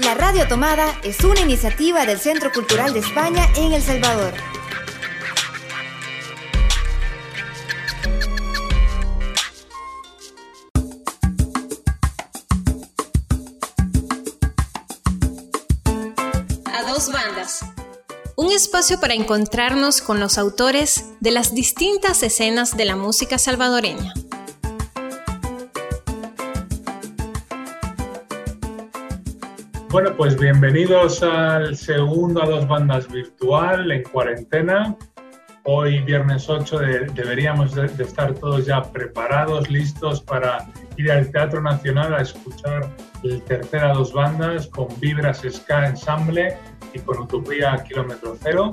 La Radio Tomada es una iniciativa del Centro Cultural de España en El Salvador. A dos bandas. Un espacio para encontrarnos con los autores de las distintas escenas de la música salvadoreña. Bueno, pues bienvenidos al segundo a dos bandas virtual en cuarentena. Hoy, viernes 8, deberíamos de, estar todos ya preparados, listos para ir al Teatro Nacional a escuchar el tercer a dos bandas con Vibras Ska Ensemble y con Utopía Kilómetro Cero.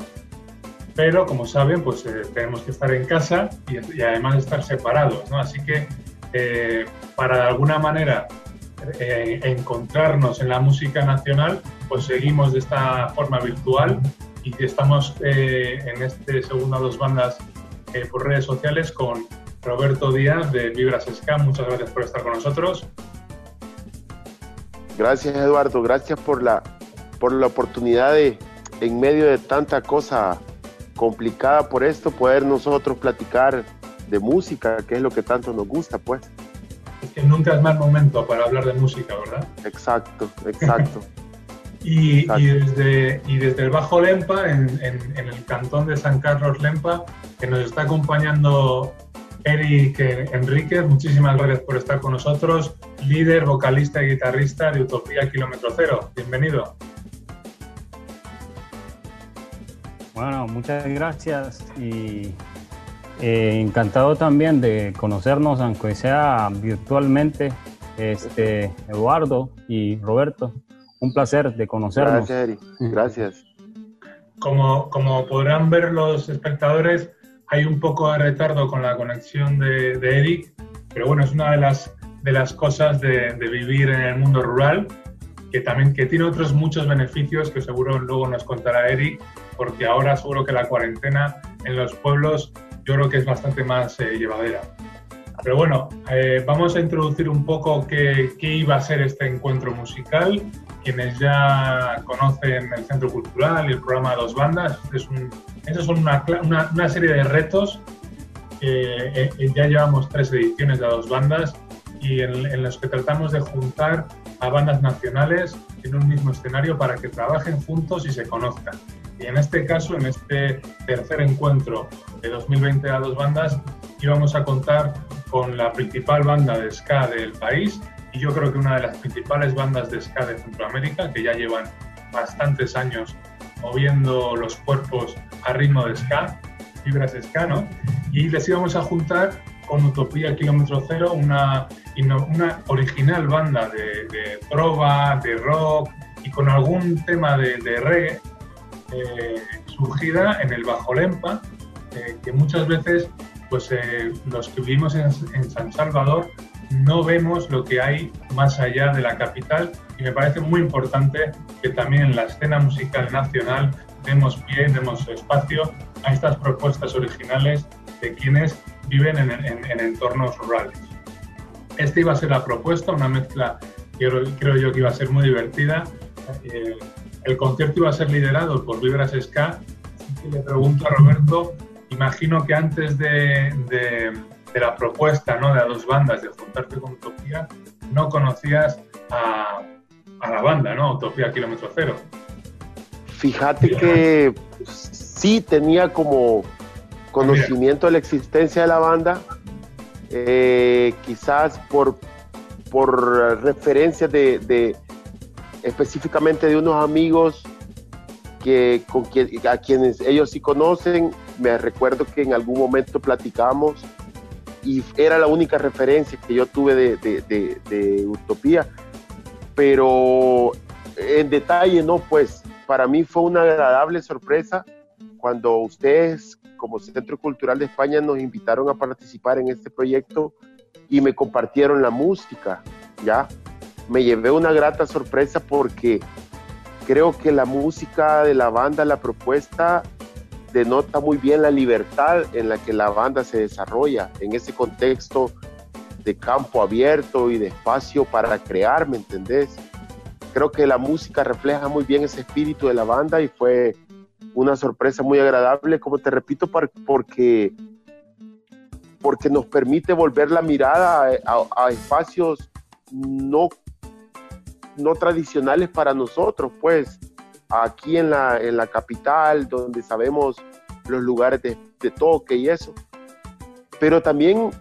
Pero, como saben, pues eh, tenemos que estar en casa y, además estar separados, ¿no? Así que, eh, para de alguna manera eh, encontrarnos en la música nacional, pues seguimos de esta forma virtual y estamos eh, en este segundo a dos bandas eh, por redes sociales con Roberto Díaz de Vibras Ska. Muchas gracias por estar con nosotros. Gracias Eduardo, gracias por la, por la oportunidad de, en medio de tanta cosa complicada por esto, poder nosotros platicar de música, que es lo que tanto nos gusta, pues que nunca es mal momento para hablar de música, ¿verdad? Exacto, exacto. y, desde, y desde el Bajo Lempa, en, el cantón de San Carlos Lempa, que nos está acompañando Eric Enríquez, muchísimas gracias por estar con nosotros, líder, vocalista y guitarrista de Utopía Kilómetro Cero. Bienvenido. Bueno, muchas gracias y eh, encantado también de conocernos, aunque sea virtualmente, este, Eduardo y Roberto. Un placer de conocernos. Gracias, Eric. Gracias. Como, como podrán ver los espectadores, hay un poco de retardo con la conexión de, de Eric, pero bueno, es una de las, de las cosas de, de, vivir en el mundo rural, que también que tiene otros muchos beneficios que seguro luego nos contará Eric, porque ahora seguro que la cuarentena en los pueblos yo creo que es bastante más eh, llevadera. Pero bueno, eh, vamos a introducir un poco qué, qué, iba a ser este encuentro musical. Quienes ya conocen el Centro Cultural y el programa Dos Bandas, es un, esas son una, una, una, serie de retos. Eh, ya llevamos tres ediciones de Dos Bandas y en, en los que tratamos de juntar a bandas nacionales en un mismo escenario para que trabajen juntos y se conozcan. Y en este caso, en este tercer encuentro de 2020 a dos bandas, íbamos a contar con la principal banda de ska del país y yo creo que una de las principales bandas de ska de Centroamérica, que ya llevan bastantes años moviendo los cuerpos a ritmo de ska, fibras ska, ¿no? Y les íbamos a juntar con Utopía Kilómetro Cero, una, una original banda de, de trova, de rock y con algún tema de, de reggae eh, surgida en el Bajo Lempa, eh, que muchas veces pues, eh, los que vivimos en, San Salvador no vemos lo que hay más allá de la capital y me parece muy importante que también en la escena musical nacional demos pie, demos espacio a estas propuestas originales de quienes viven en, entornos rurales. Esta iba a ser la propuesta, una mezcla que creo yo que iba a ser muy divertida. El concierto iba a ser liderado por Vibras Ska. Y le pregunto a Roberto, imagino que antes de, la propuesta ¿no? de a dos bandas de juntarte con Utopía, no conocías a, la banda, ¿no? Utopía Kilómetro Cero. Fíjate que sí tenía como conocimiento de la existencia de la banda, eh, quizás por, por referencia de, específicamente de unos amigos que, con a quienes ellos sí conocen. Me recuerdo que en algún momento platicamos y era la única referencia que yo tuve de, Utopía. Pero en detalle, no, pues para mí fue una agradable sorpresa cuando ustedes como Centro Cultural de España nos invitaron a participar en este proyecto y me compartieron la música, ¿ya? Me llevé una grata sorpresa porque creo que la música de la banda, la propuesta, denota muy bien la libertad en la que la banda se desarrolla en ese contexto de campo abierto y de espacio para crear, ¿me entendés? creo que la música refleja muy bien ese espíritu de la banda y fue una sorpresa muy agradable, como te repito, porque, porque nos permite volver la mirada a, espacios no, no tradicionales para nosotros, pues aquí en la, en la capital, donde sabemos los lugares de, toque y eso. Pero también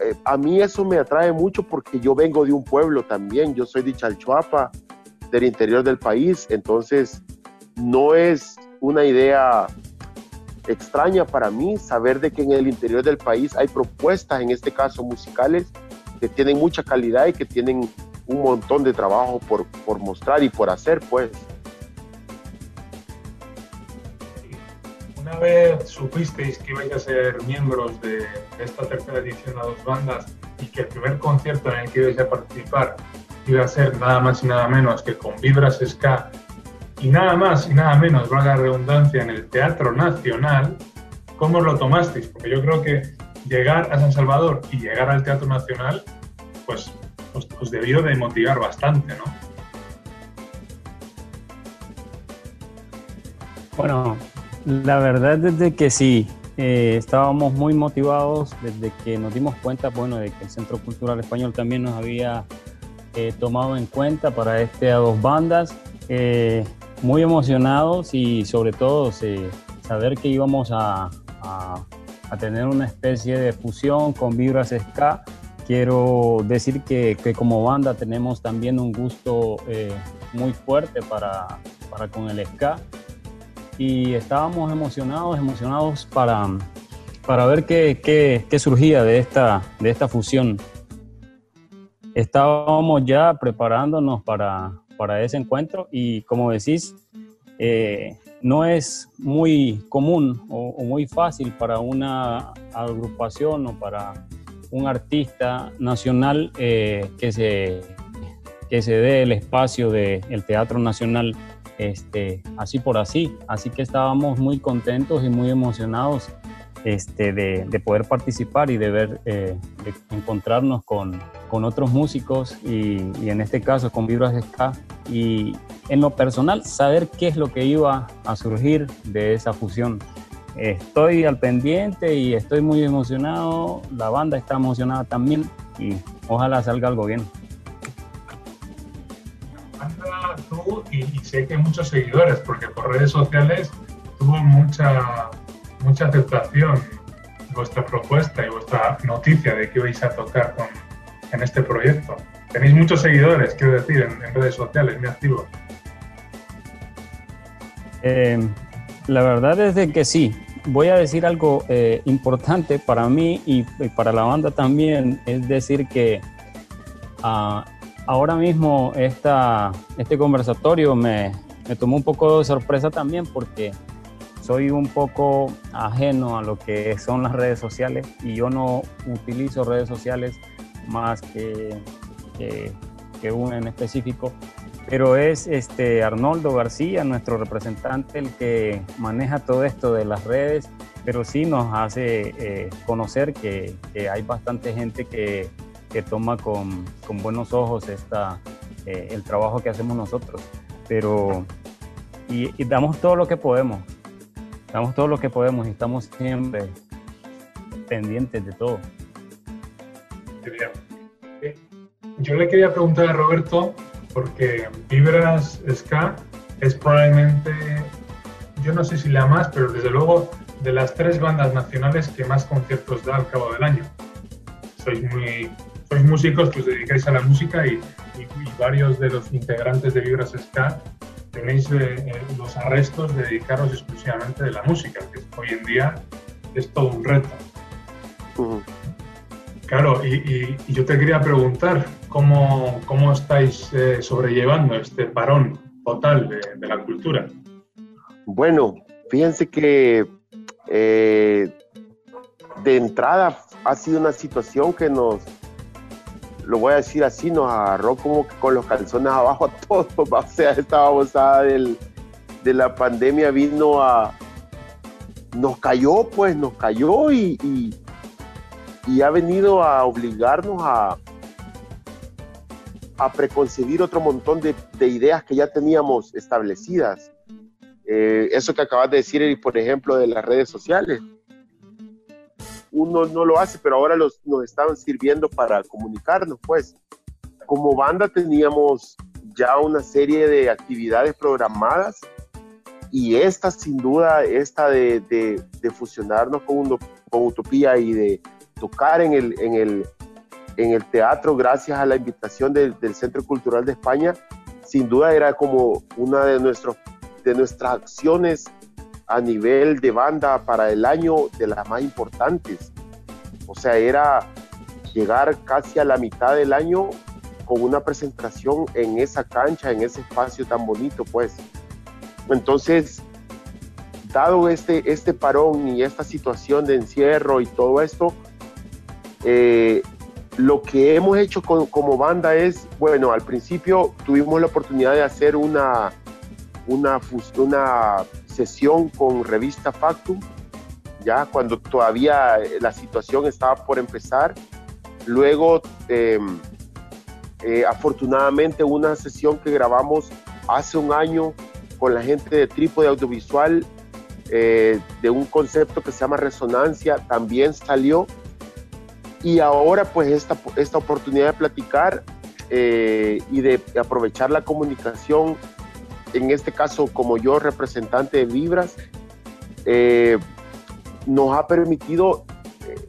eh, a mí eso me atrae mucho porque yo vengo de un pueblo también, yo soy de Chalchuapa, del interior del país, entonces no es una idea extraña para mí saber de que en el interior del país hay propuestas, en este caso musicales, que tienen mucha calidad y que tienen un montón de trabajo por, por mostrar y por hacer, pues. Una vez supisteis que ibais a ser miembros de, esta tercera edición a dos bandas y que el primer concierto en el que ibais a participar iba a ser nada más y nada menos que con Vibras Ska y nada más y nada menos, valga la redundancia, en el Teatro Nacional, ¿cómo lo tomasteis? Porque yo creo que llegar a San Salvador y llegar al Teatro Nacional, pues os, debió de motivar bastante, ¿no? Bueno, la verdad es de que sí, eh, estábamos muy motivados desde que nos dimos cuenta, bueno, de que el Centro Cultural Español también nos había eh, tomado en cuenta para este a dos bandas. Eh, muy emocionados y sobre todo saber que íbamos a, tener una especie de fusión con Vibras Ska. Quiero decir que, como banda tenemos también un gusto eh, muy fuerte para, para con el ska y estábamos emocionados, emocionados para, para ver qué, qué, surgía de esta, de esta fusión. Estábamos ya preparándonos para, para ese encuentro y como decís, eh, no es muy común o, muy fácil para una agrupación o para un artista nacional eh, que, se, que se dé el espacio del Teatro Nacional este, así por así. Así que estábamos muy contentos y muy emocionados este, de, poder participar y de ver, eh, de encontrarnos con, con, otros músicos y, y, en este caso con Vibras Ska y en lo personal saber qué es lo que iba a surgir de esa fusión. Estoy al pendiente y estoy muy emocionado, la banda está emocionada también y ojalá salga algo bien. Anda tú y, y sé que muchos seguidores porque por redes sociales tuvo mucha mucha aceptación vuestra propuesta y vuestra noticia de que vais a tocar con, en este proyecto. Tenéis muchos seguidores, quiero decir, en, redes sociales, muy activos. Eh, la verdad es de que sí. Voy a decir algo eh, importante para mí y, para la banda también, es decir que ah, ahora mismo esta, este conversatorio me, tomó un poco de sorpresa también porque soy un poco ajeno a lo que son las redes sociales y yo no utilizo redes sociales más que, una en específico, pero es este Arnoldo García, nuestro representante, el que maneja todo esto de las redes, pero sí nos hace eh, conocer que, hay bastante gente que, que toma con, con, buenos ojos esta, eh, el trabajo que hacemos nosotros, pero y damos todo lo que podemos Estamos todo lo que podemos y estamos siempre pendientes de todo. Yo le quería preguntar a Roberto, porque Vibras Ska es probablemente, yo no sé si la más, pero desde luego de las tres bandas nacionales que más conciertos da al cabo del año. Sois, muy, sois músicos que os dedicáis a la música y, y varios de los integrantes de Vibras Ska tenéis eh, eh, los arrestos de dedicaros exclusivamente de la música, que hoy en día es todo un reto. Claro, y, yo te quería preguntar, ¿cómo, cómo estáis eh, sobrellevando este parón total de, la cultura? Bueno, fíjense que de entrada ha sido una situación que nos, lo voy a decir así, nos agarró como que con los calzones abajo a todos. O sea, esta babosada del, de la pandemia vino a. Nos cayó, pues, nos cayó y, ha venido a obligarnos a, a preconcebir otro montón de, ideas que ya teníamos establecidas. Eh, eso que acabas de decir, por ejemplo, de las redes sociales. Uno no lo hace, pero ahora los, nos estaban sirviendo para comunicarnos, pues. Como banda teníamos ya una serie de actividades programadas y esta sin duda, esta de, de, fusionarnos con, con Utopía y de tocar en el, en el, en el teatro gracias a la invitación del Centro Cultural de España, sin duda era como una de, nuestros, de nuestras acciones a nivel de banda para el año de las más importantes. O sea, era llegar casi a la mitad del año con una presentación en esa cancha, en ese espacio tan bonito, pues. Entonces, dado este, este parón y esta situación de encierro y todo esto, eh, lo que hemos hecho como banda es, bueno, al principio tuvimos la oportunidad de hacer una, una, sesión con revista Factum, ya cuando todavía la situación estaba por empezar. Luego, em, eh, afortunadamente, una sesión que grabamos hace un año con la gente de Trípode Audiovisual eh, de un concepto que se llama resonancia también salió y ahora pues esta, esta oportunidad de platicar eh, y de aprovechar la comunicación, en este caso como yo representante de Vibras, eh, nos ha permitido eh,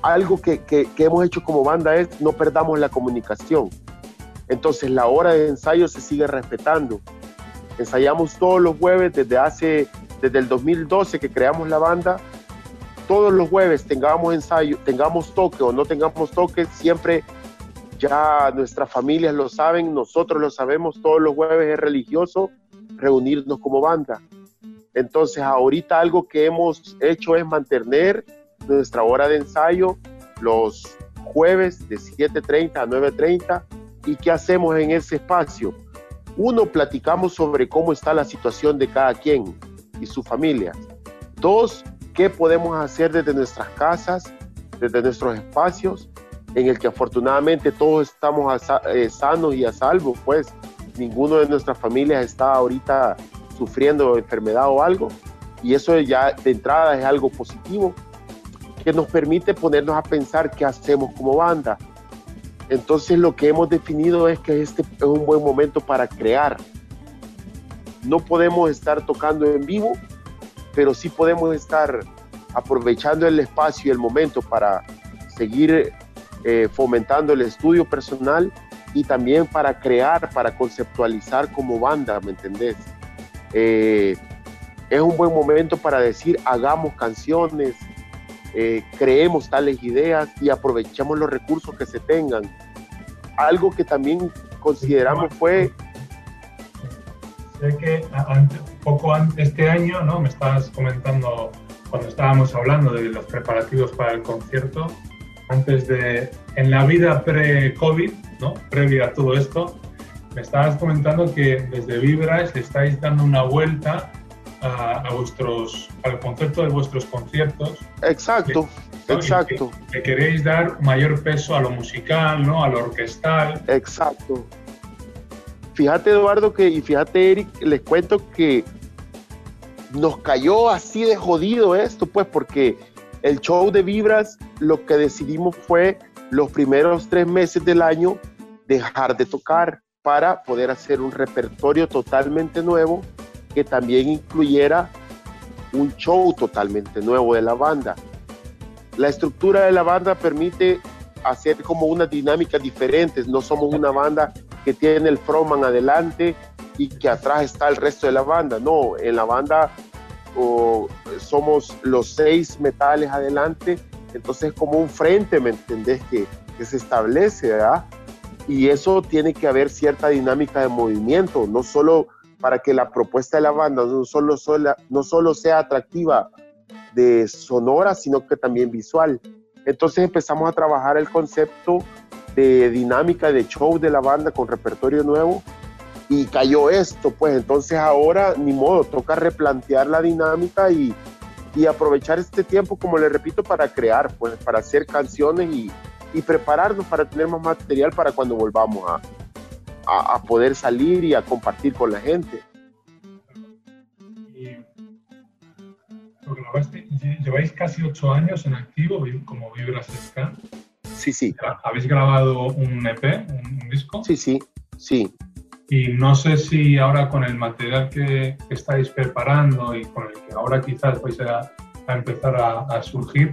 algo que, que, hemos hecho como banda es no perdamos la comunicación. Entonces la hora de ensayo se sigue respetando. Ensayamos todos los jueves desde hace, desde el 2012 que creamos la banda, todos los jueves tengamos ensayo, tengamos toque o no tengamos toque, siempre ya nuestras familias lo saben, nosotros lo sabemos, todos los jueves es religioso reunirnos como banda. Entonces ahorita algo que hemos hecho es mantener nuestra hora de ensayo los jueves de 7.30 a 9.30 y qué hacemos en ese espacio. Uno, platicamos sobre cómo está la situación de cada quien y su familia. Dos, qué podemos hacer desde nuestras casas, desde nuestros espacios, en el que afortunadamente todos estamos eh, sanos y a salvo, pues ninguno de nuestras familias está ahorita sufriendo enfermedad o algo, y eso ya de entrada es algo positivo, que nos permite ponernos a pensar qué hacemos como banda. Entonces lo que hemos definido es que este es un buen momento para crear. No podemos estar tocando en vivo pero sí podemos estar aprovechando el espacio y el momento para seguir eh, fomentando el estudio personal y también para crear, para conceptualizar como banda, ¿me entendés? Eh, es un buen momento para decir, hagamos canciones, eh, creemos tales ideas y aprovechemos los recursos que se tengan. Algo que también consideramos fue sé que antes, poco antes este año, ¿no? Me estabas comentando cuando estábamos hablando de los preparativos para el concierto, antes de, en la vida pre-COVID, ¿no? Previa a todo esto, me estabas comentando que desde Vibras le estáis dando una vuelta a, vuestros, al concepto de vuestros conciertos. Exacto, exacto. Que, que, queréis dar mayor peso a lo musical, ¿no? A lo orquestal. Exacto. Fíjate Eduardo que, y fíjate Eric, les cuento que nos cayó así de jodido esto, pues porque el show de Vibras lo que decidimos fue los primeros tres meses del año dejar de tocar para poder hacer un repertorio totalmente nuevo que también incluyera un show totalmente nuevo de la banda. La estructura de la banda permite hacer como unas dinámicas diferentes, no somos una banda que tiene el frontman adelante y que atrás está el resto de la banda. No, en la banda somos los seis metales adelante, entonces como un frente, ¿me entendés? Que, que se establece, ¿verdad? Y eso tiene que haber cierta dinámica de movimiento, no solo para que la propuesta de la banda no solo, no solo sea atractiva de sonora, sino que también visual. Entonces empezamos a trabajar el concepto de dinámica de show de la banda con repertorio nuevo y cayó esto, pues entonces ahora ni modo, toca replantear la dinámica y, y aprovechar este tiempo, como le repito, para crear, pues para hacer canciones y, y, prepararnos para tener más material para cuando volvamos a, a, poder salir y a compartir con la gente. lleváis casi ocho años en activo como Vibras Ska. Sí, sí. ¿Habéis grabado un EP, un, disco? Sí, sí, sí. Y no sé si ahora con el material que, estáis preparando y con el que ahora quizás vais a, empezar a, surgir,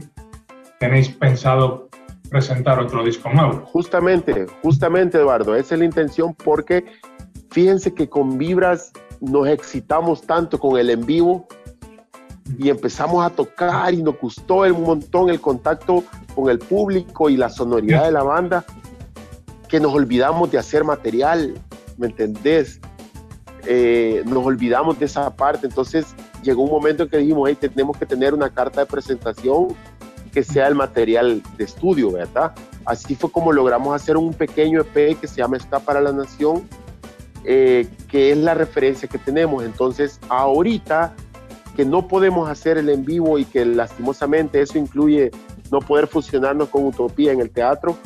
tenéis pensado presentar otro disco nuevo. Justamente, justamente Eduardo, esa es la intención porque fíjense que con Vibras nos excitamos tanto con el en vivo y empezamos a tocar y nos gustó un montón el contacto con el público y la sonoridad de la banda que nos olvidamos de hacer material, ¿me entendés? Eh, nos olvidamos de esa parte, entonces llegó un momento en que dijimos, hey, tenemos que tener una carta de presentación que sea el material de estudio, ¿verdad? Así fue como logramos hacer un pequeño EP que se llama Ska para la Nación, eh, que es la referencia que tenemos. Entonces, ahorita que no podemos hacer el en vivo y que lastimosamente eso incluye no poder fusionarnos con Utopía en el teatro,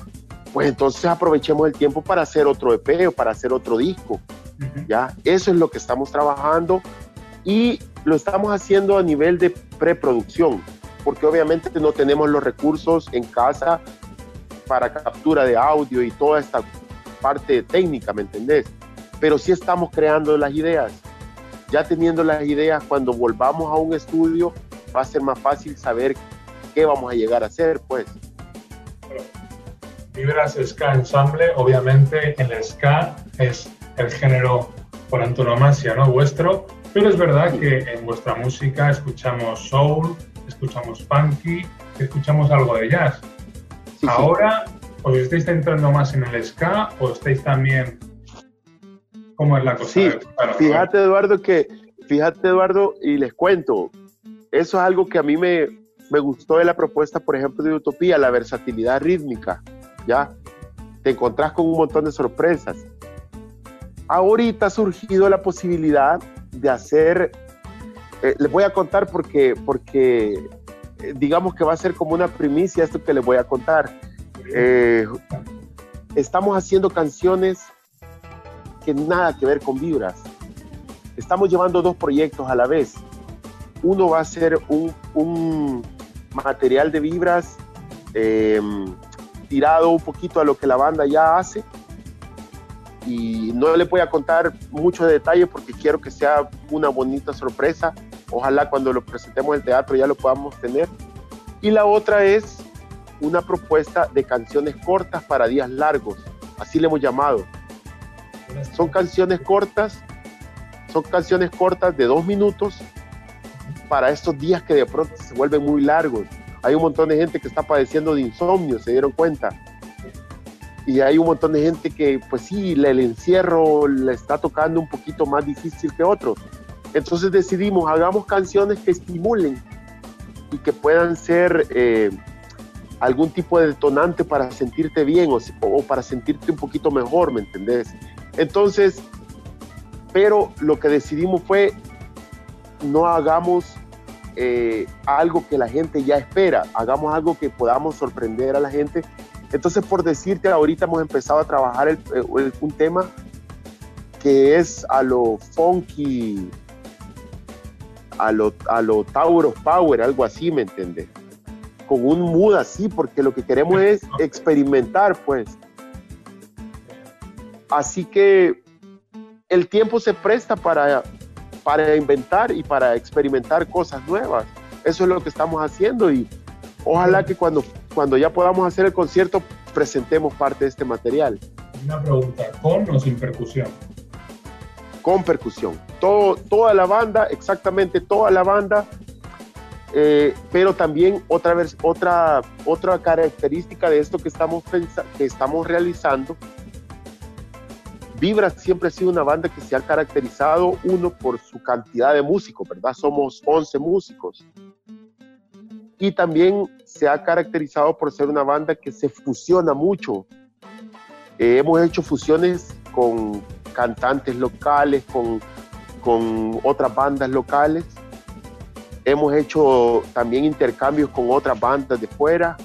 pues entonces aprovechemos el tiempo para hacer otro EP o para hacer otro disco. ¿ya? Eso es lo que estamos trabajando y lo estamos haciendo a nivel de preproducción porque obviamente no tenemos los recursos en casa para captura de audio y toda esta parte técnica, ¿me entendés? Pero sí estamos creando las ideas. Ya teniendo las ideas, cuando volvamos a un estudio, va a ser más fácil saber qué vamos a llegar a hacer, pues. Vibras Ska Ensemble, obviamente el Ska es el género por antonomasia, ¿no? Vuestro, pero es verdad que en vuestra música escuchamos soul, escuchamos funky, escuchamos algo de jazz. Ahora, ¿os estáis centrando más en el ska o estáis también... ¿Cómo es la cosa? Sí, fíjate Eduardo que, fíjate Eduardo, y les cuento, eso es algo que a mí me, me gustó de la propuesta, por ejemplo, de Utopía, la versatilidad rítmica, ¿ya? Te encontrás con un montón de sorpresas. Ahorita ha surgido la posibilidad de hacer eh, les voy a contar porque, porque eh, digamos que va a ser como una primicia esto que les voy a contar. Eh, estamos haciendo canciones que nada que ver con vibras. Estamos llevando dos proyectos a la vez. Uno va a ser un, un material de vibras tirado un poquito a lo que la banda ya hace y no le voy a contar mucho detalle porque quiero que sea una bonita sorpresa. Ojalá cuando lo presentemos en el teatro ya lo podamos tener. Y la otra es una propuesta de canciones cortas para días largos, así le hemos llamado. Son canciones cortas, son canciones cortas de dos minutos para estos días que de pronto se vuelven muy largos. Hay un montón de gente que está padeciendo de insomnio, se dieron cuenta y hay un montón de gente que, pues sí, el encierro le está tocando un poquito más difícil que otros. Entonces decidimos, hagamos canciones que estimulen y que puedan ser eh, algún tipo de detonante para sentirte bien o, para sentirte un poquito mejor, ¿me entendés? Entonces, pero lo que decidimos fue, no hagamos eh, algo que la gente ya espera, hagamos algo que podamos sorprender a la gente entonces, por decirte, ahorita hemos empezado a trabajar el, un tema que es a lo funky, a lo, a lo Tauro Power, algo así, ¿me entiendes? Con un mood así, porque lo que queremos es experimentar, pues. Así que el tiempo se presta para, para inventar y para experimentar cosas nuevas. Eso es lo que estamos haciendo y ojalá que cuando cuando ya podamos hacer el concierto, presentemos parte de este material. Una pregunta, ¿con o sin percusión? Con percusión. Todo, toda la banda, exactamente toda la banda, eh, pero también otra, vez, otra, otra característica de esto que estamos, que estamos realizando. Vibra siempre ha sido una banda que se ha caracterizado, uno, por su cantidad de músicos, ¿verdad? Somos 11 músicos y también se ha caracterizado por ser una banda que se fusiona mucho. Eh, hemos hecho fusiones con cantantes locales, con, con otras bandas locales. Hemos hecho también intercambios con otras bandas de fuera.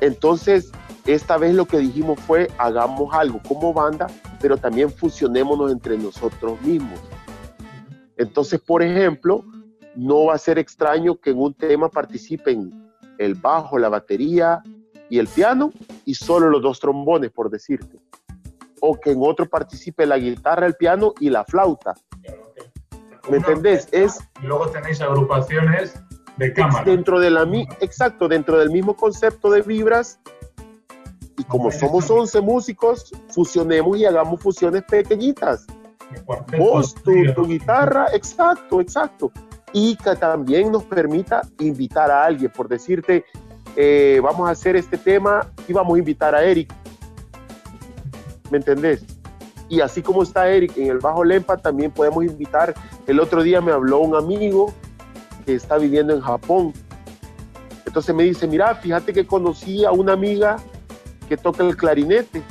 Entonces, esta vez lo que dijimos fue hagamos algo como banda, pero también fusionémonos entre nosotros mismos. Entonces, por ejemplo, no va a ser extraño que en un tema participen el bajo, la batería y el piano y solo los dos trombones, por decirte. O que en otro participe la guitarra, el piano y la flauta. ¿Me entendés? Es, y luego tenéis agrupaciones de cámara. Dentro de la, exacto, dentro del mismo concepto de vibras. Como somos 11 músicos, fusionemos y hagamos fusiones pequeñitas. Vos, tu, tu guitarra, exacto, exacto y que también nos permita invitar a alguien, por decirte, eh, vamos a hacer este tema y vamos a invitar a Eric. ¿Me entendés? Y así como está Eric en el Bajo Lempa, también podemos invitar. El otro día me habló un amigo que está viviendo en Japón. Entonces me dice, mira, fíjate que conocí a una amiga que toca el clarinete.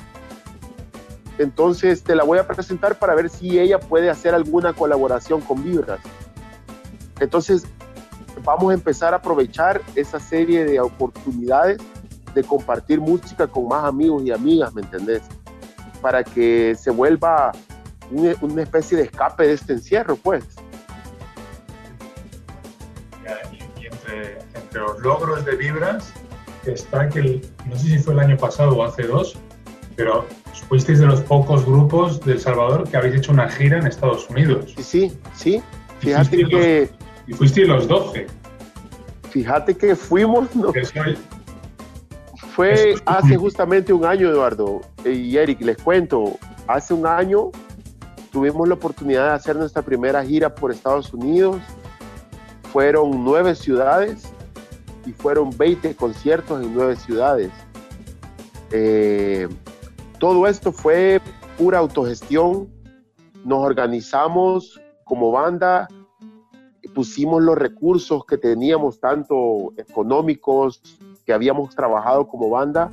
Entonces te la voy a presentar para ver si ella puede hacer alguna colaboración con Vibras. Entonces, vamos a empezar a aprovechar esa serie de oportunidades de compartir música con más amigos y amigas, ¿me entendés? Para que se vuelva una especie de escape de este encierro, pues. Y, entre, los logros de Vibras está que, no sé si fue el año pasado o hace dos, pero fuisteis de los pocos grupos de El Salvador que habéis hecho una gira en Estados Unidos. Sí, sí, sí. Fíjate que... Y fuiste los 12. Fíjate que fuimos. ¿no? Fue hace justamente un año, Eduardo. Y Eric, les cuento. Hace un año tuvimos la oportunidad de hacer nuestra primera gira por Estados Unidos. Fueron nueve ciudades y fueron 20 conciertos en nueve ciudades. Eh, todo esto fue pura autogestión. Nos organizamos como banda, pusimos los recursos que teníamos, tanto económicos, que habíamos trabajado como banda,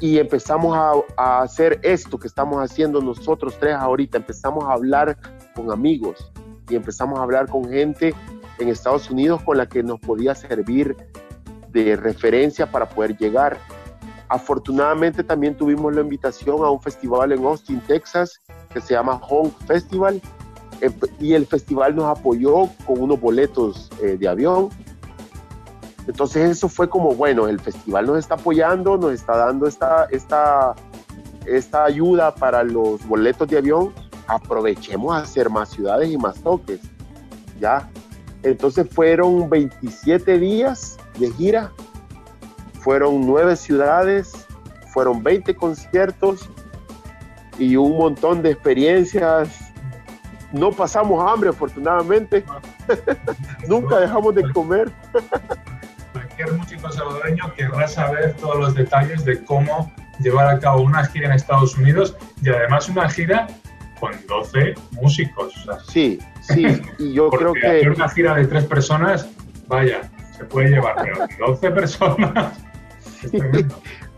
y empezamos a, hacer esto que estamos haciendo nosotros tres ahorita. Empezamos a hablar con amigos y empezamos a hablar con gente en Estados Unidos con la que nos podía servir de referencia para poder llegar. Afortunadamente también tuvimos la invitación a un festival en Austin, Texas, que se llama Home Festival, y el festival nos apoyó con unos boletos eh, de avión. Entonces eso fue como, bueno, el festival nos está apoyando, nos está dando esta, esta, esta ayuda para los boletos de avión, aprovechemos a hacer más ciudades y más toques, ¿ya? Entonces fueron 27 días de gira, fueron nueve ciudades, fueron 20 conciertos y un montón de experiencias no pasamos hambre, afortunadamente. Nunca dejamos de comer. Cualquier músico salvadoreño querrá saber todos los detalles de cómo llevar a cabo una gira en Estados Unidos y además una gira con 12 músicos. sí, sí, y yo creo que... Hacer una gira de tres personas, vaya, se puede llevar, pero 12 personas...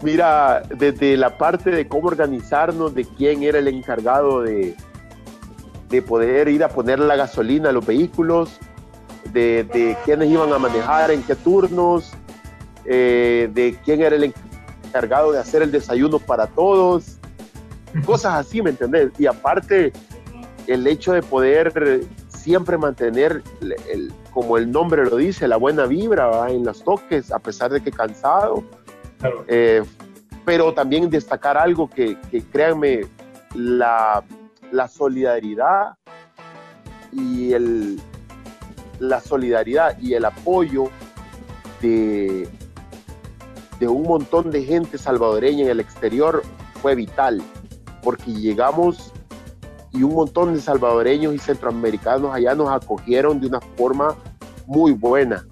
Mira, desde la parte de cómo organizarnos, de quién era el encargado de, de poder ir a poner la gasolina a los vehículos, de, de quiénes iban a manejar, en qué turnos, eh, de quién era el encargado de hacer el desayuno para todos, cosas así, ¿me entendés? Y aparte, el hecho de poder siempre mantener, el, como el nombre lo dice, la buena vibra en los toques, a pesar de que cansado. Eh, pero también destacar algo que, que créanme, la, la solidaridad y el, la solidaridad y el apoyo de, de un montón de gente salvadoreña en el exterior fue vital, porque llegamos y un montón de salvadoreños y centroamericanos allá nos acogieron de una forma muy buena.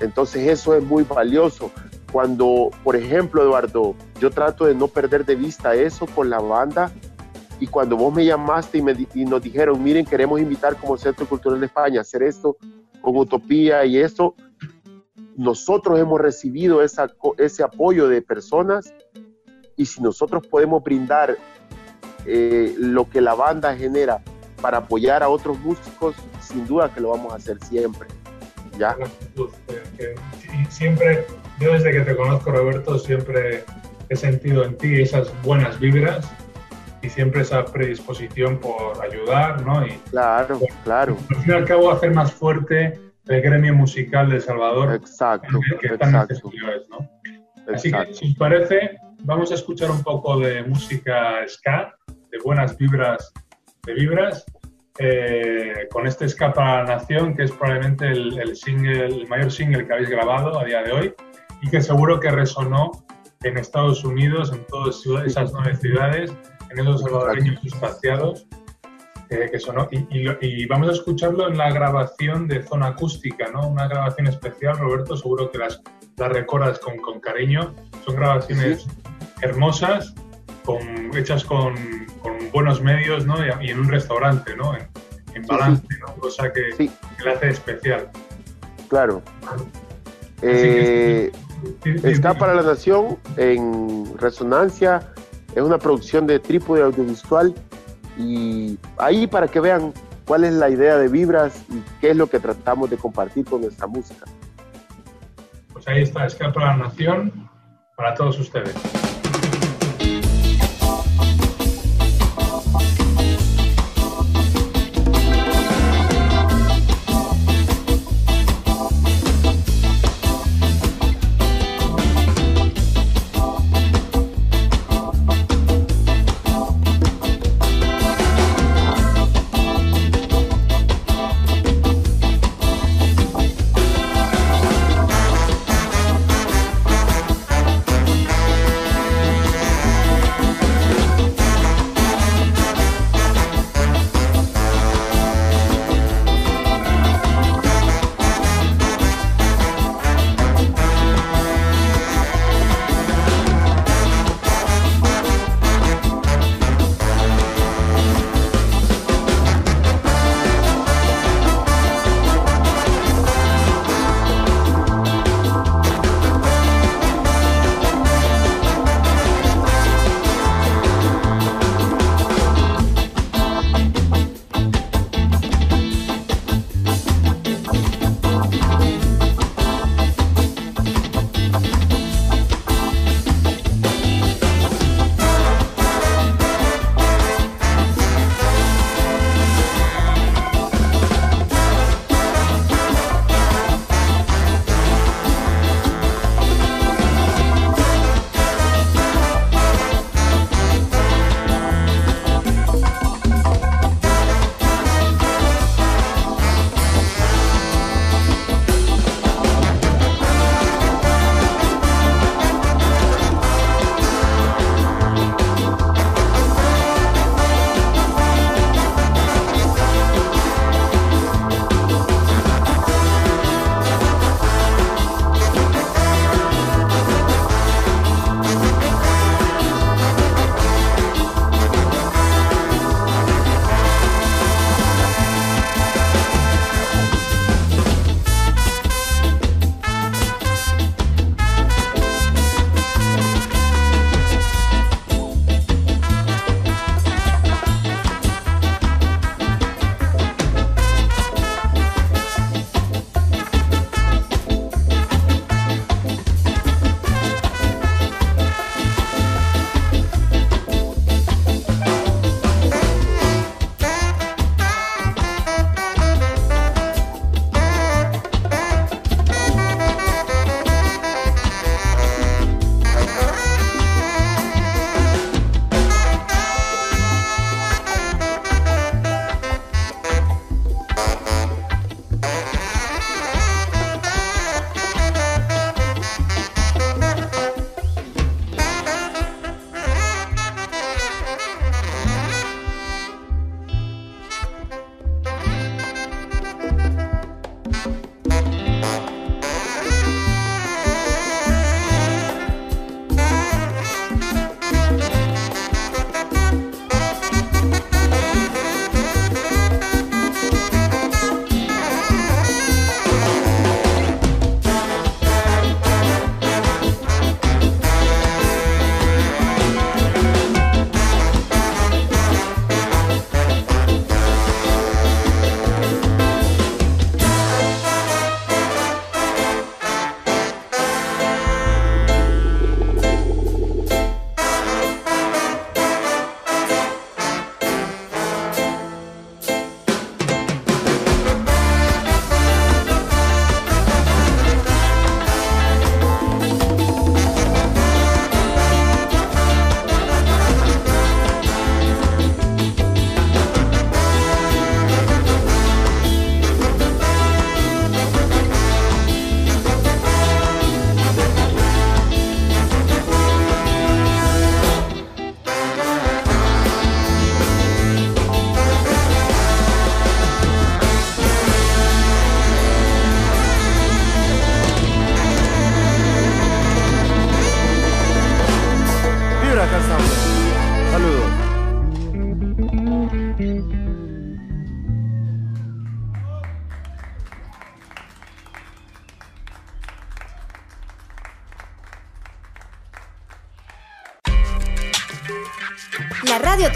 Entonces eso es muy valioso. Cuando, por ejemplo, Eduardo, yo trato de no perder de vista eso con la banda, y cuando vos me llamaste y, me, nos dijeron, miren, queremos invitar como Centro Cultural de España a hacer esto con Utopía y esto, nosotros hemos recibido esa, ese apoyo de personas y si nosotros podemos brindar eh, lo que la banda genera para apoyar a otros músicos, sin duda que lo vamos a hacer siempre. ¿ya? Siempre, yo desde que te conozco, Roberto, siempre he sentido en ti esas buenas vibras y siempre esa predisposición por ayudar, ¿no? Y, claro, claro. Al fin y al cabo, hacer más fuerte el gremio musical de Salvador. Exacto, que exacto. ¿no? Así que, si os parece, vamos a escuchar un poco de música ska, de buenas vibras, de vibras, eh, con este la nación, que es probablemente el, single, el mayor single que habéis grabado a día de hoy y que seguro que resonó en Estados Unidos, en todas esas nueve ciudades, en esos salvadoreños sustanciados, eh, que sonó. Y, vamos a escucharlo en la grabación de Zona Acústica, ¿no? Una grabación especial, Roberto, seguro que las, las recordas con, con cariño. Son grabaciones hermosas, con, hechas con, con, buenos medios, ¿no? Y, en un restaurante, ¿no? En, balance, ¿no? Cosa que, que la hace especial. Claro. Eh, Está para la Nación en Resonancia, es una producción de Trípode Audiovisual y ahí para que vean cuál es la idea de Vibras y qué es lo que tratamos de compartir con nuestra música. Pues ahí está, Escapa para la Nación para todos ustedes.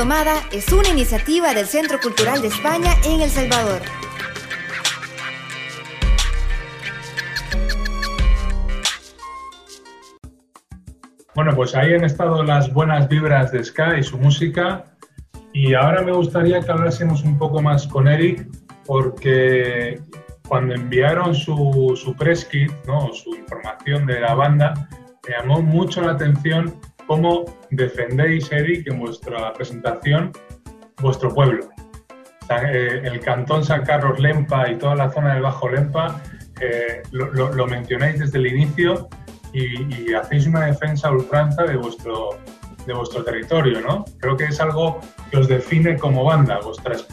Tomada es una iniciativa del Centro Cultural de España en El Salvador. Bueno, pues ahí han estado las buenas vibras de Ska y su música. Y ahora me gustaría que hablásemos un poco más con Eric, porque cuando enviaron su, su press kit, ¿no? su información de la banda, me llamó mucho la atención cómo defendéis, Eric, en vuestra presentación, vuestro pueblo. Eh, el cantón San Carlos Lempa y toda la zona del Bajo Lempa eh, lo, mencionáis desde el inicio y, hacéis una defensa ultranza de vuestro, de vuestro territorio, ¿no? Creo que es algo que os define como banda,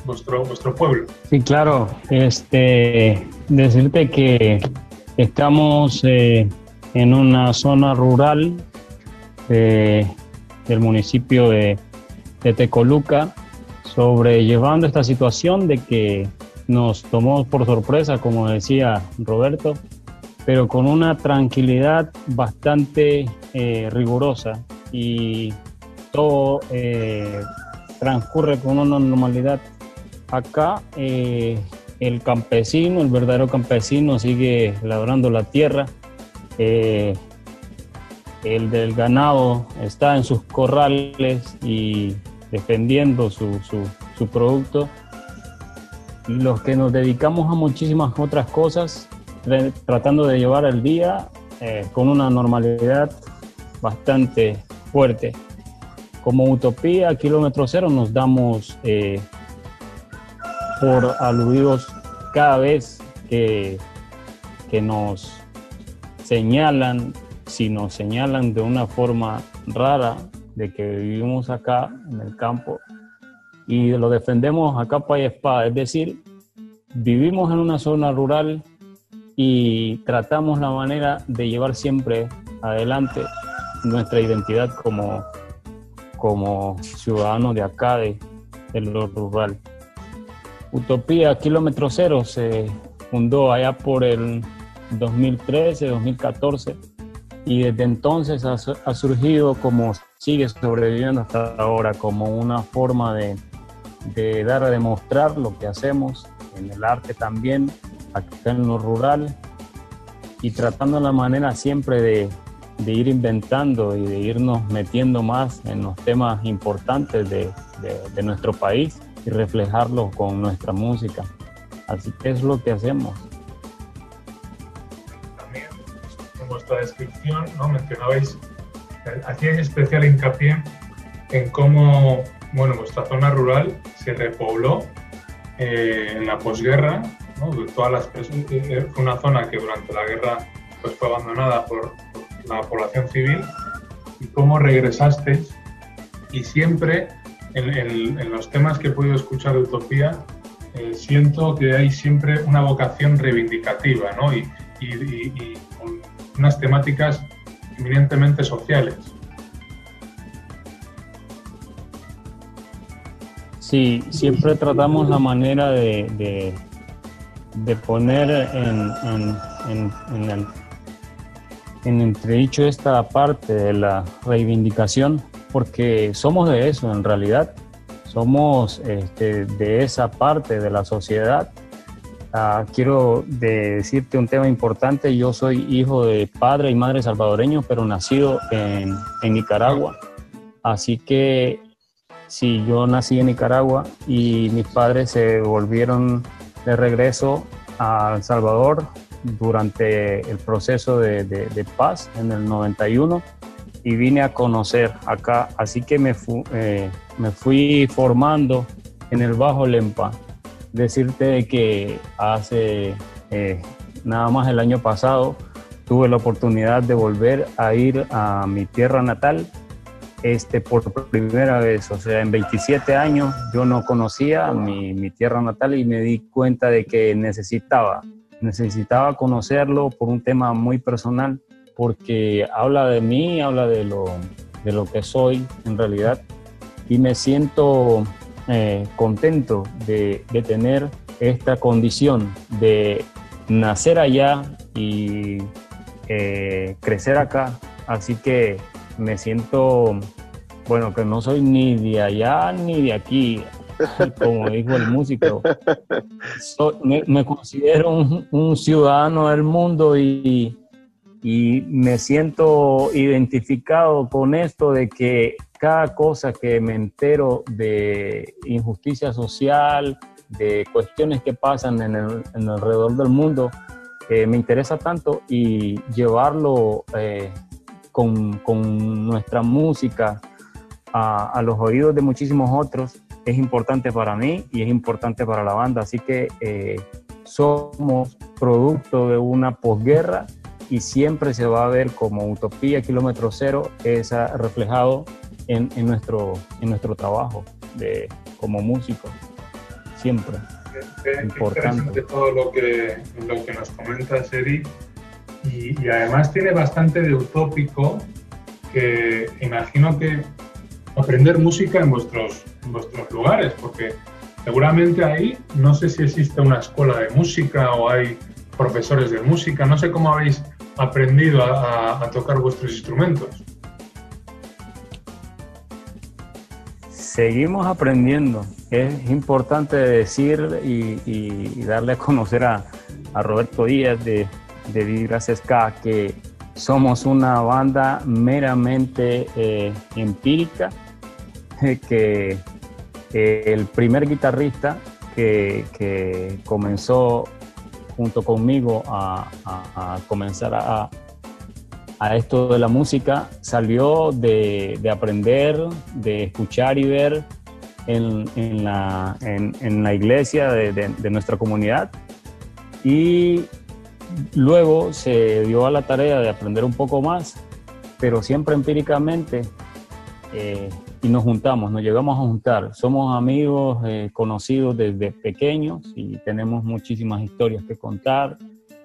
vuestro, vuestro pueblo. Sí, claro. Este, decirte que estamos eh, en una zona rural del municipio de, de Tecoluca, sobrellevando esta situación de que nos tomó por sorpresa, como decía Roberto, pero con una tranquilidad bastante eh, rigurosa y todo eh, transcurre con una normalidad. Acá eh, el campesino, el verdadero campesino sigue labrando la tierra, el del ganado está en sus corrales y defendiendo su, su, producto. Los que nos dedicamos a muchísimas otras cosas, tratando de llevar el día eh, con una normalidad bastante fuerte. Como Utopía, Kilómetro Cero, nos damos eh, por aludidos cada vez que, que nos señalan si nos señalan de una forma rara de que vivimos acá en el campo y lo defendemos a capa y espada, es decir, vivimos en una zona rural y tratamos la manera de llevar siempre adelante nuestra identidad como, como ciudadanos de acá, de, de lo rural. Utopía Kilómetro Cero se fundó allá por el 2013, 2014 y desde entonces ha, surgido como sigue sobreviviendo hasta ahora como una forma de, de, dar a demostrar lo que hacemos en el arte también, acá en lo rural y tratando la manera siempre de, de ir inventando y de irnos metiendo más en los temas importantes de, de nuestro país y reflejarlo con nuestra música. Así que es lo que hacemos. Vuestra descripción, ¿no? mencionabais, hacíais especial hincapié en cómo bueno, vuestra zona rural se repobló eh, en la posguerra, ¿no? todas las, eh, eh, fue una zona que durante la guerra pues, fue abandonada por, la población civil y cómo regresasteis y siempre en, los temas que he podido escuchar de Utopía siento que hay siempre una vocación reivindicativa ¿no? y, y unas temáticas eminentemente sociales. Sí, siempre tratamos la manera de, de, poner en, en, en, el, en entredicho esta parte de la reivindicación, porque somos de eso en realidad, somos este, de esa parte de la sociedad Ah, quiero decirte un tema importante. Yo soy hijo de padre y madre salvadoreños, pero nacido en, en Nicaragua. Así que sí, yo nací en Nicaragua y mis padres se volvieron de regreso a El Salvador durante el proceso de, de, paz en el 91 y vine a conocer acá. Así que me, eh, me fui formando en el Bajo Lempa decirte que hace eh, nada más el año pasado tuve la oportunidad de volver a ir a mi tierra natal este, por primera vez. O sea, en 27 años yo no conocía mi, mi tierra natal y me di cuenta de que necesitaba, necesitaba conocerlo por un tema muy personal, porque habla de mí, habla de lo, de lo que soy en realidad. Y me siento eh, contento de, tener esta condición de nacer allá y eh, crecer acá. Así que me siento bueno, que no soy ni de allá ni de aquí, como dijo el músico. me, considero un, ciudadano del mundo y, y me siento identificado con esto de que cada cosa que me entero de injusticia social, de cuestiones que pasan en el, alrededor del mundo, eh, me interesa tanto y llevarlo eh, con, nuestra música a, los oídos de muchísimos otros es importante para mí y es importante para la banda. Así que eh, somos producto de una posguerra y siempre se va a ver como Utopía Kilómetro Cero esa reflejado en, nuestro, en nuestro trabajo de, como músico siempre. importante todo lo que, lo que nos comentas, Eric. Y, y, además tiene bastante de utópico que imagino que aprender música en vuestros, en vuestros lugares, porque seguramente ahí no sé si existe una escuela de música o hay profesores de música, no sé cómo habéis aprendido a, a tocar vuestros instrumentos. Seguimos aprendiendo. Es importante decir y, darle a conocer a, Roberto Díaz de, de Vibras Ska que somos una banda meramente eh, empírica, que el primer guitarrista que, comenzó junto conmigo a comenzar a, a esto de la música salió de, aprender, de escuchar y ver en, la, en, la, iglesia de, nuestra comunidad y luego se dio a la tarea de aprender un poco más, pero siempre empíricamente eh, y nos juntamos, nos llegamos a juntar. Somos amigos eh, conocidos desde pequeños y tenemos muchísimas historias que contar,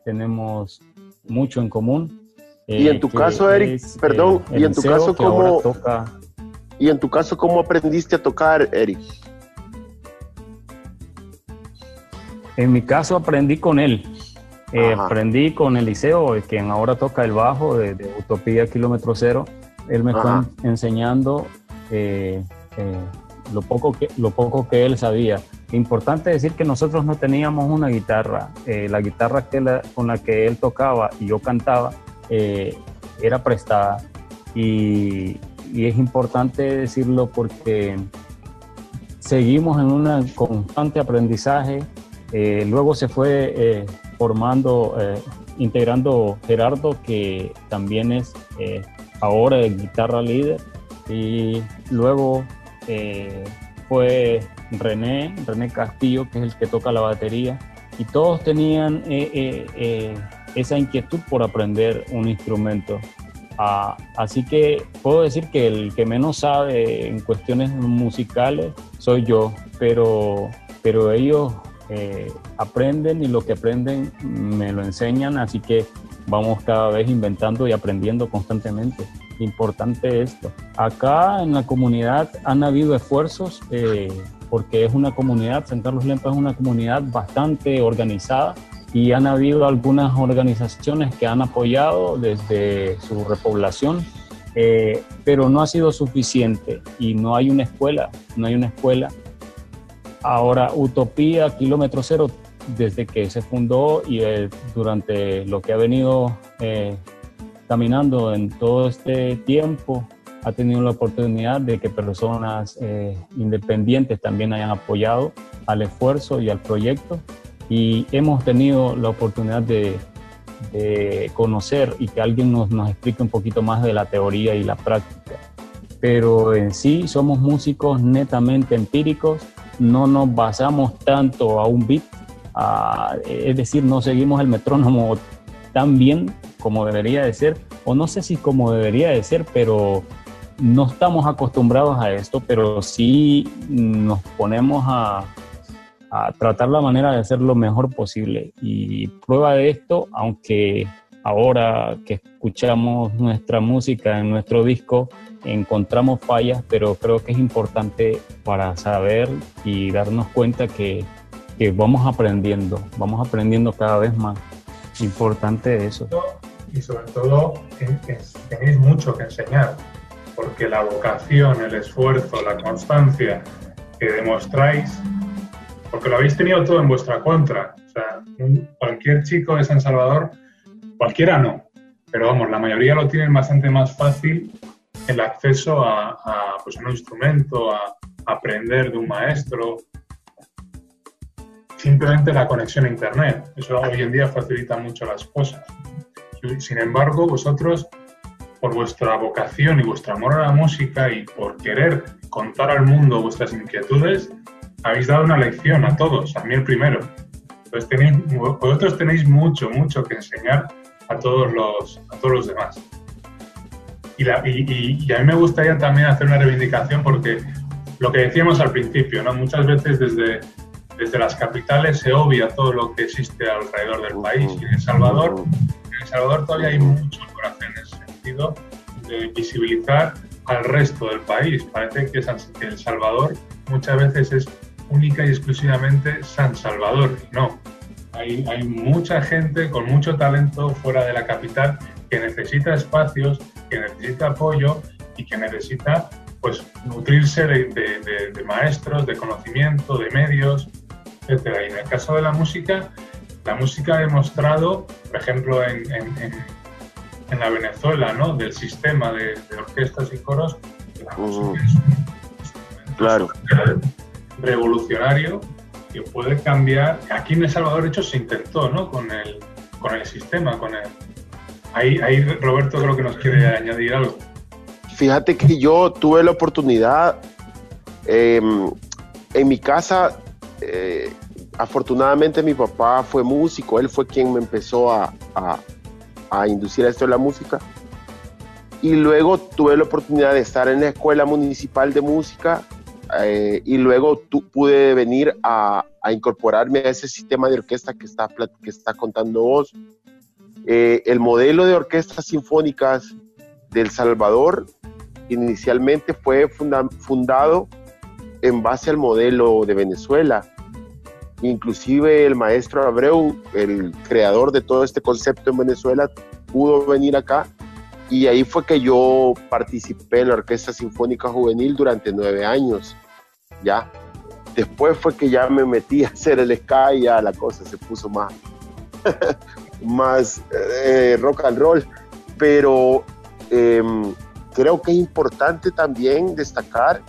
tenemos mucho en común y en tu caso, Eric, perdón, y en tu caso, ¿cómo, y en tu caso, ¿cómo aprendiste a tocar, Eric? En mi caso aprendí con él. Eh, aprendí con Eliseo, quien ahora toca el bajo de, Utopía Kilómetro Cero. Él me está enseñando eh, eh, lo, poco que, lo poco que él sabía. Importante decir que nosotros no teníamos una guitarra. la guitarra que con la que él tocaba y yo cantaba eh, era prestada y, es importante decirlo porque seguimos en un constante aprendizaje. Eh, luego se fue eh, formando, integrando Gerardo, que también es ahora de guitarra líder. Y luego fue René, René Castillo, que es el que toca la batería. Y todos tenían esa inquietud por aprender un instrumento. Ah, así que puedo decir que el que menos sabe en cuestiones musicales soy yo, pero, pero ellos eh, aprenden y lo que aprenden me lo enseñan, así que vamos cada vez inventando y aprendiendo constantemente. Importante esto. Acá en la comunidad han habido esfuerzos eh, porque es una comunidad, San Carlos Lempa es una comunidad bastante organizada y han habido algunas organizaciones que han apoyado desde su repoblación, eh, pero no ha sido suficiente y no hay una escuela, no hay una escuela. Ahora, Utopía Kilómetro Cero, desde que se fundó y eh, durante lo que ha venido eh, caminando en todo este tiempo, ha tenido la oportunidad de que personas independientes también hayan apoyado al esfuerzo y al proyecto y hemos tenido la oportunidad de, conocer y que alguien nos, nos, explique un poquito más de la teoría y la práctica. Pero en sí somos músicos netamente empíricos, no nos basamos tanto a un beat, es decir, no seguimos el metrónomo tan bien como debería de ser, o no sé si como debería de ser, pero no estamos acostumbrados a esto, pero sí nos ponemos a, a tratar la manera de hacer lo mejor posible. Y prueba de esto, aunque ahora que escuchamos nuestra música en nuestro disco, encontramos fallas, pero creo que es importante para saber y darnos cuenta que, que vamos aprendiendo, vamos aprendiendo cada vez más. Importante eso. Y sobre todo tenéis mucho que enseñar. porque la vocación, el esfuerzo, la constancia que demostráis, porque lo habéis tenido todo en vuestra contra. O sea, cualquier chico de San Salvador, cualquiera no, pero vamos, la mayoría lo tienen bastante más fácil el acceso a, pues, un instrumento, a, aprender de un maestro, simplemente la conexión a Internet. Eso hoy en día facilita mucho las cosas. Sin embargo, vosotros, por vuestra vocación y vuestro amor a la música y por querer contar al mundo vuestras inquietudes, habéis dado una lección a todos, a mí el primero. Entonces tenéis, vosotros tenéis mucho, mucho que enseñar a todos los, a todos los demás. Y, y, a mí me gustaría también hacer una reivindicación porque lo que decíamos al principio, ¿no? muchas veces desde, desde las capitales se obvia todo lo que existe alrededor del país. Y en El Salvador, en El Salvador todavía hay mucho por hacer en ese sentido de visibilizar al resto del país. Parece que, que El Salvador muchas veces es única y exclusivamente San Salvador. No, hay, hay, mucha gente con mucho talento fuera de la capital que necesita espacios, que necesita apoyo y que necesita pues nutrirse de, maestros, de conocimiento, de medios, etc. Y en el caso de la música, la música ha demostrado, por ejemplo, en, en, la Venezuela, ¿no? del sistema de, orquestas y coros, que la música es un claro. Revolucionario que puede cambiar. Aquí en El Salvador, de hecho, se intentó ¿no? con, el, con el sistema, con el... Ahí, ahí Roberto creo que nos quiere añadir algo. Fíjate que yo tuve la oportunidad em, en mi casa, eh, afortunadamente mi papá fue músico, él fue quien me empezó a, a, a inducir a esto de la música. Y luego tuve la oportunidad de estar en la Escuela Municipal de Música eh, y luego tú, pude venir a, incorporarme a ese sistema de orquesta que está, que está contando vos. Eh, el modelo de orquestas sinfónicas del Salvador inicialmente fue fundado en base al modelo de Venezuela. Inclusive el maestro Abreu, el creador de todo este concepto en Venezuela, pudo venir acá y ahí fue que yo participé en la Orquesta Sinfónica Juvenil durante nueve años ya. Después fue que ya me metí a hacer el sky y ya la cosa se puso más, más eh, rock and roll. Pero em, creo que es importante también destacar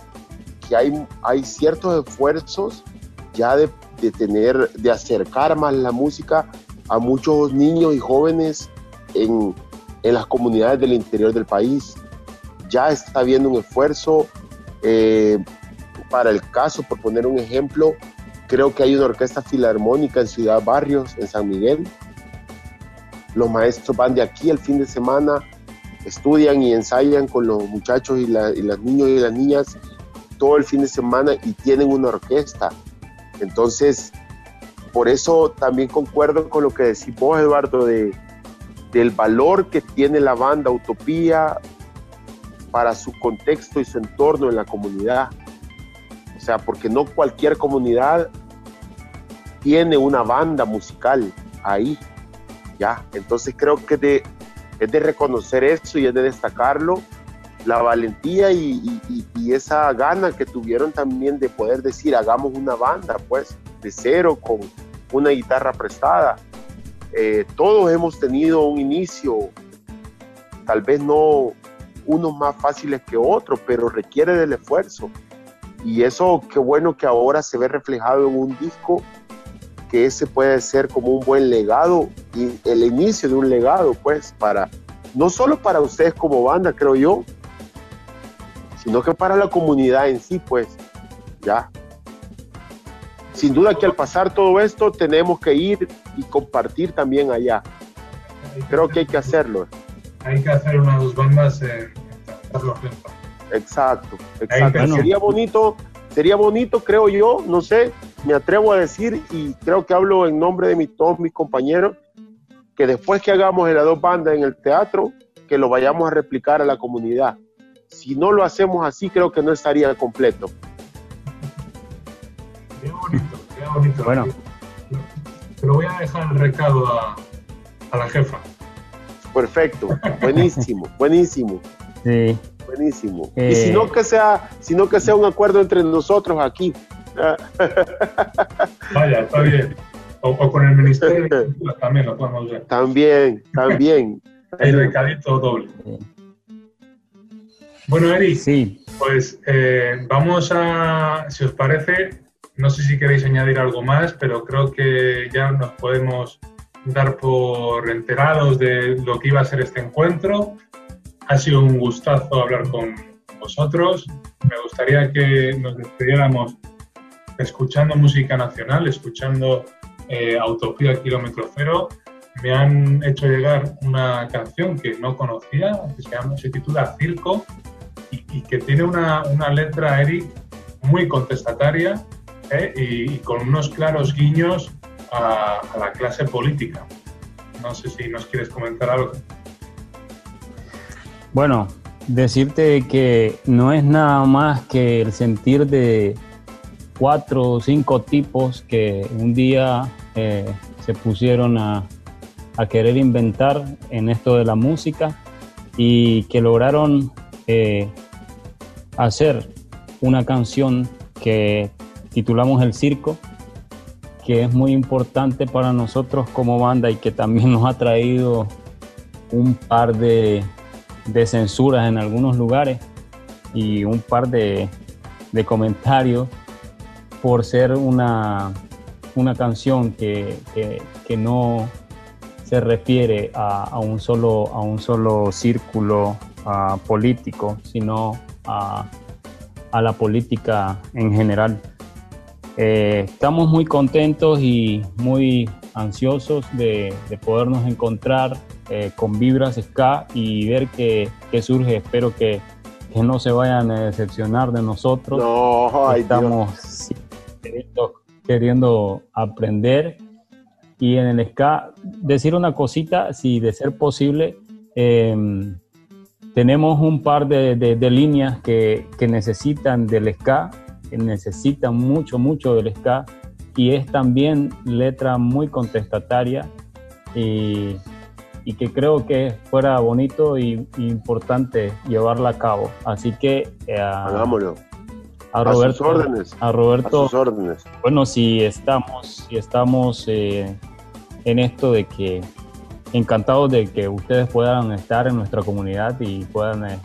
que hay, hay ciertos esfuerzos ya de, de, tener, de acercar más la música a muchos niños y jóvenes en, en las comunidades del interior del país. Ya está habiendo un esfuerzo. Eh, para el caso, por poner un ejemplo, creo que hay una orquesta filarmónica en Ciudad Barrios, en San Miguel. Los maestros van de aquí el fin de semana, estudian y ensayan con los muchachos y, las niños y las niñas todo el fin de semana y tienen una orquesta. Entonces, por eso también concuerdo con lo que decís vos, Eduardo, de, del valor que tiene la banda Utopía para su contexto y su entorno en la comunidad. O sea, porque no cualquier comunidad tiene una banda musical ahí, ¿ya? Entonces creo que de, es de reconocer eso y es de destacarlo, la valentía y, esa gana que tuvieron también de poder decir, hagamos una banda, pues, de cero, con una guitarra prestada. Eh, todos hemos tenido un inicio, tal vez no unos más fáciles que otros, pero requiere del esfuerzo. Y eso, qué bueno que ahora se ve reflejado en un disco, que ese puede ser como un buen legado y el inicio de un legado, pues, para, no solo para ustedes como banda, creo yo, sino que para la comunidad en sí, pues, ya. Sin duda que al pasar todo esto tenemos que ir y compartir también allá. Creo que hay que hacerlo. Hay que hacer unas dos bandas en, Exacto, exacto. Sería bonito, sería bonito, creo yo, no sé, me atrevo a decir y creo que hablo en nombre de mi, todos mis compañeros, que después que hagamos las dos bandas en el teatro, que lo vayamos a replicar a la comunidad. Si no lo hacemos así, creo que no estaría completo. Bonito. Bueno. Pero voy a dejar el recado a, a la jefa. Perfecto, buenísimo, buenísimo. Sí, Buenísimo. y si no que sea, sino que sea un acuerdo entre nosotros aquí. Vaya, está bien. O, con el Ministerio de también lo podemos ver. También, también. el recadito doble. Bueno, Eri, sí. pues eh, vamos a, si os parece, no sé si queréis añadir algo más, pero creo que ya nos podemos dar por enterados de lo que iba a ser este encuentro. Ha sido un gustazo hablar con vosotros. Me gustaría que nos despidiéramos escuchando música nacional, escuchando eh, Autopía Kilómetro Cero. Me han hecho llegar una canción que no conocía, que se, llama, se titula Circo y, que tiene una, una, letra, Eric, muy contestataria ¿eh? y, con unos claros guiños a, a la clase política. No sé si nos quieres comentar algo. Bueno, decirte que no es nada más que el sentir de cuatro o cinco tipos que un día eh, se pusieron a, querer inventar en esto de la música y que lograron eh, hacer una canción que titulamos El Circo, que es muy importante para nosotros como banda y que también nos ha traído un par de, censuras en algunos lugares y un par de, comentarios por ser una, una canción que, que, no se refiere a, un, solo, a un solo círculo político, sino a, a, la política en general. Eh, estamos muy contentos y muy ansiosos de, de podernos encontrar eh, con Vibras Ska y ver qué, surge. Espero que, que, no se vayan a decepcionar de nosotros. No, Estamos queriendo, aprender. Y en el ska, decir una cosita, si de ser posible, em, tenemos un par de, de, líneas que, que, necesitan del ska, que necesitan mucho, mucho del ska, y es también letra muy contestataria y, y que creo que fuera bonito y, importante llevarla a cabo. Así que... Eh, Hagámoslo a Roberto. órdenes. A Roberto. órdenes. Bueno, si estamos, si estamos eh, en esto de que encantados de que ustedes puedan estar en nuestra comunidad y puedan eh,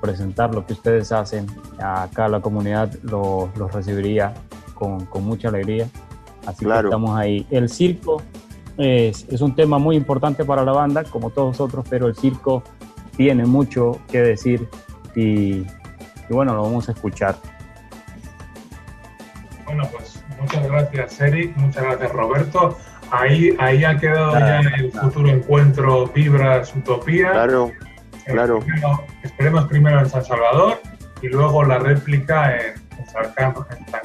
presentar lo que ustedes hacen. Acá la comunidad los lo recibiría con, con, mucha alegría. Así que estamos ahí. El circo es, es un tema muy importante para la banda, como todos otros, pero el circo tiene mucho que decir y y bueno, lo vamos a escuchar. Bueno, pues muchas gracias Eric, muchas gracias Roberto. Ahí, ahí ha quedado ya el futuro encuentro Vibras Utopía. Claro, claro. esperemos primero en San Salvador y luego la réplica en, San,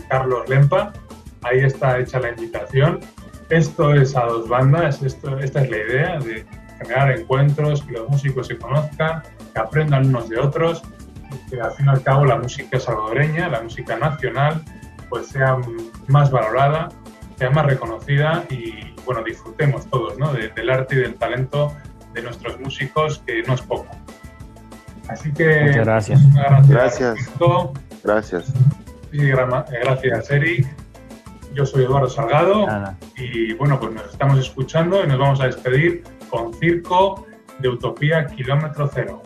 Carlos Lempa. Ahí está hecha la invitación. Esto es a dos bandas, esto, esta es la idea de generar encuentros, que los músicos se conozcan, que aprendan unos de otros que al fin y al cabo la música salvadoreña, la música nacional, pues sea más valorada, sea más reconocida y bueno, disfrutemos todos ¿no? del arte y del talento de nuestros músicos, que no es poco. Así que Muchas gracias. Gracias. Gracias. gracias, Eric. Yo soy Eduardo Salgado y bueno, pues nos estamos escuchando y nos vamos a despedir con Circo de Utopía Kilómetro Cero.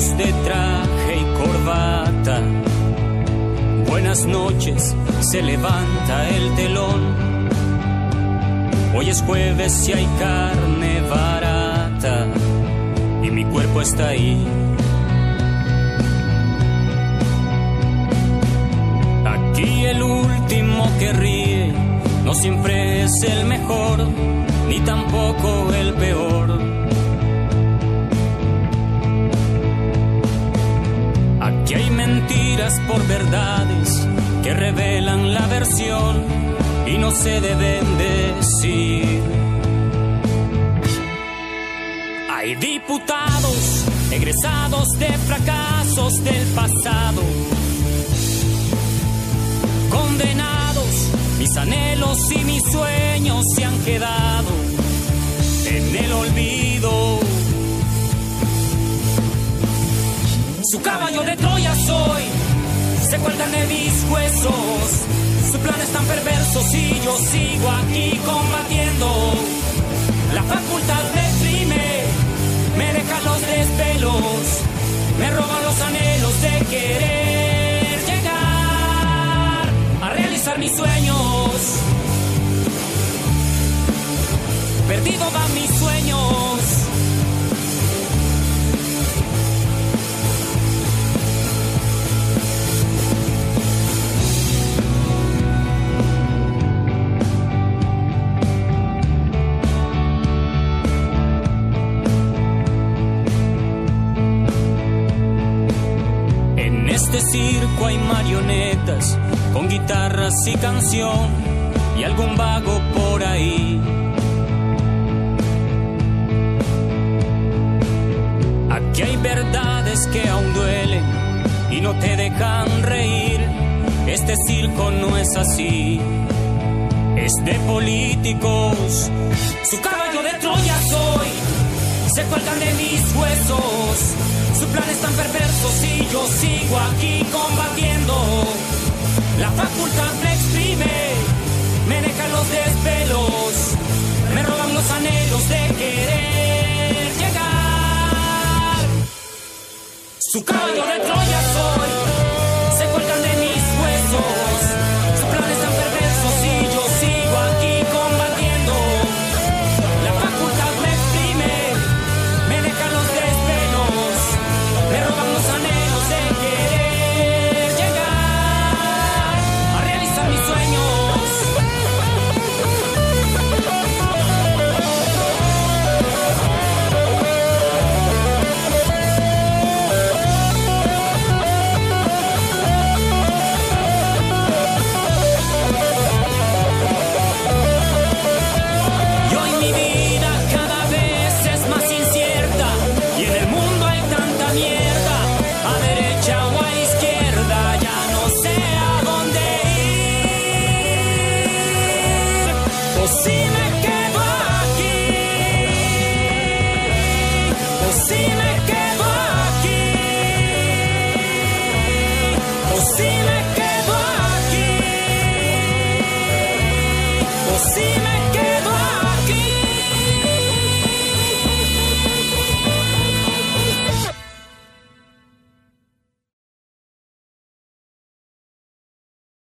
De traje y corbata. Buenas noches, se levanta el telón. Hoy es jueves y hay carne barata y mi cuerpo está ahí. Aquí el último que ríe no siempre es el mejor, ni tampoco el peor y no se deben decir. Hay diputados egresados de fracasos del pasado, condenados, mis anhelos y mis sueños se han quedado en el olvido. Su caballo de Troya soy, se cuelgan de mis huesos. Su plan es tan perverso y yo sigo aquí combatiendo. La facultad me exprime, me deja los desvelos, me roban los anhelos de querer llegar a realizar mis sueños. Perdido van mis sueños. Circo hay marionetas con guitarras y canción y algún vago por ahí. Aquí hay verdades que aún duelen y no te dejan reír. Este circo no es así, es de políticos. Su caballo de Troya soy, se cuelgan de mis huesos su plan es tan perverso si yo sigo aquí combatiendo. La facultad me exprime, me dejan los desvelos, me roban los anhelos de querer llegar. Su caballo de Troya